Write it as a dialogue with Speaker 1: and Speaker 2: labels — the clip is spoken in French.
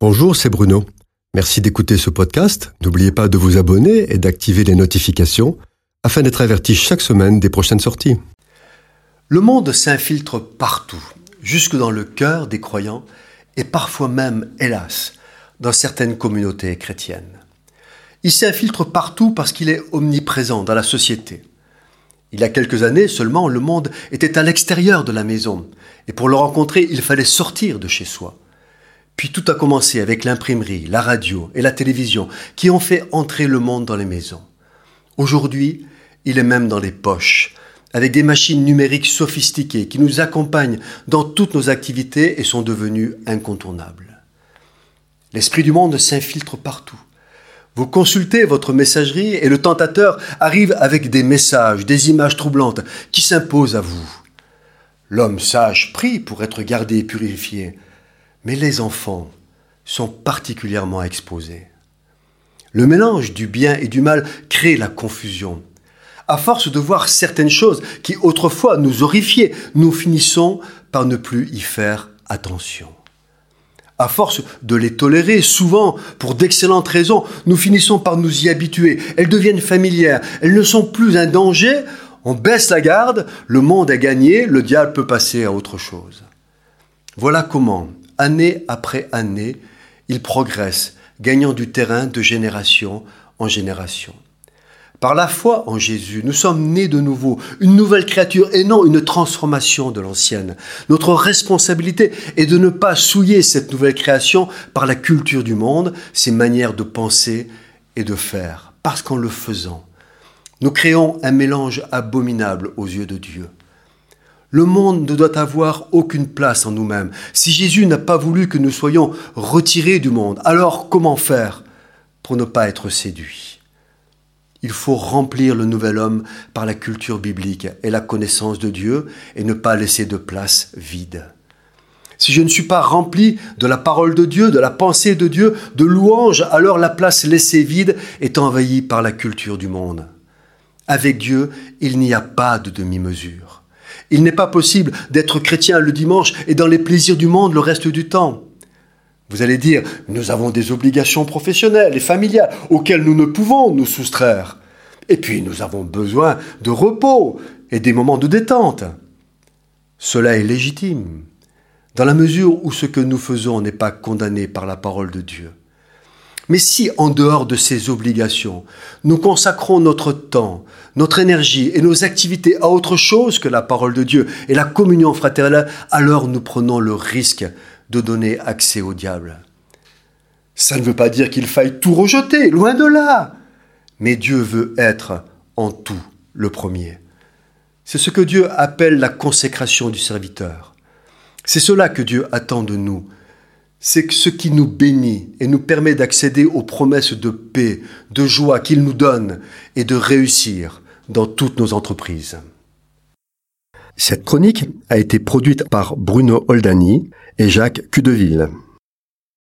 Speaker 1: Bonjour, c'est Bruno. Merci d'écouter ce podcast. N'oubliez pas de vous abonner et d'activer les notifications afin d'être averti chaque semaine des prochaines sorties.
Speaker 2: Le monde s'infiltre partout, jusque dans le cœur des croyants et parfois même, hélas, dans certaines communautés chrétiennes. Il s'infiltre partout parce qu'il est omniprésent dans la société. Il y a quelques années seulement, le monde était à l'extérieur de la maison, et pour le rencontrer, il fallait sortir de chez soi. Puis tout a commencé avec l'imprimerie, la radio et la télévision qui ont fait entrer le monde dans les maisons. Aujourd'hui, il est même dans les poches, avec des machines numériques sophistiquées qui nous accompagnent dans toutes nos activités et sont devenues incontournables. L'esprit du monde s'infiltre partout. Vous consultez votre messagerie et le tentateur arrive avec des messages, des images troublantes qui s'imposent à vous. L'homme sage prie pour être gardé et purifié. Mais les enfants sont particulièrement exposés. Le mélange du bien et du mal crée la confusion. À force de voir certaines choses qui autrefois nous horrifiaient, nous finissons par ne plus y faire attention. À force de les tolérer, souvent pour d'excellentes raisons, nous finissons par nous y habituer. Elles deviennent familières, elles ne sont plus un danger, on baisse la garde, le monde est gagné, le diable peut passer à autre chose. Voilà comment année après année, il progresse, gagnant du terrain de génération en génération. Par la foi en Jésus, nous sommes nés de nouveau, une nouvelle créature et non une transformation de l'ancienne. Notre responsabilité est de ne pas souiller cette nouvelle création par la culture du monde, ses manières de penser et de faire, parce qu'en le faisant, nous créons un mélange abominable aux yeux de Dieu. Le monde ne doit avoir aucune place en nous-mêmes. Si Jésus n'a pas voulu que nous soyons retirés du monde, alors comment faire pour ne pas être séduits? Il faut remplir le nouvel homme par la culture biblique et la connaissance de Dieu et ne pas laisser de place vide. Si je ne suis pas rempli de la parole de Dieu, de la pensée de Dieu, de louange, alors la place laissée vide est envahie par la culture du monde. Avec Dieu, il n'y a pas de demi-mesure. Il n'est pas possible d'être chrétien le dimanche et dans les plaisirs du monde le reste du temps. Vous allez dire, nous avons des obligations professionnelles et familiales auxquelles nous ne pouvons nous soustraire. Et puis nous avons besoin de repos et des moments de détente. Cela est légitime, dans la mesure où ce que nous faisons n'est pas condamné par la parole de Dieu. Mais si, en dehors de ces obligations, nous consacrons notre temps, notre énergie et nos activités à autre chose que la parole de Dieu et la communion fraternelle, alors nous prenons le risque de donner accès au diable. Ça ne veut pas dire qu'il faille tout rejeter, loin de là. Mais Dieu veut être en tout le premier. C'est ce que Dieu appelle la consécration du serviteur. C'est cela que Dieu attend de nous, c'est ce qui nous bénit et nous permet d'accéder aux promesses de paix, de joie qu'il nous donne et de réussir dans toutes nos entreprises.
Speaker 1: Cette chronique a été produite par Bruno Oldani et Jacques Cudeville.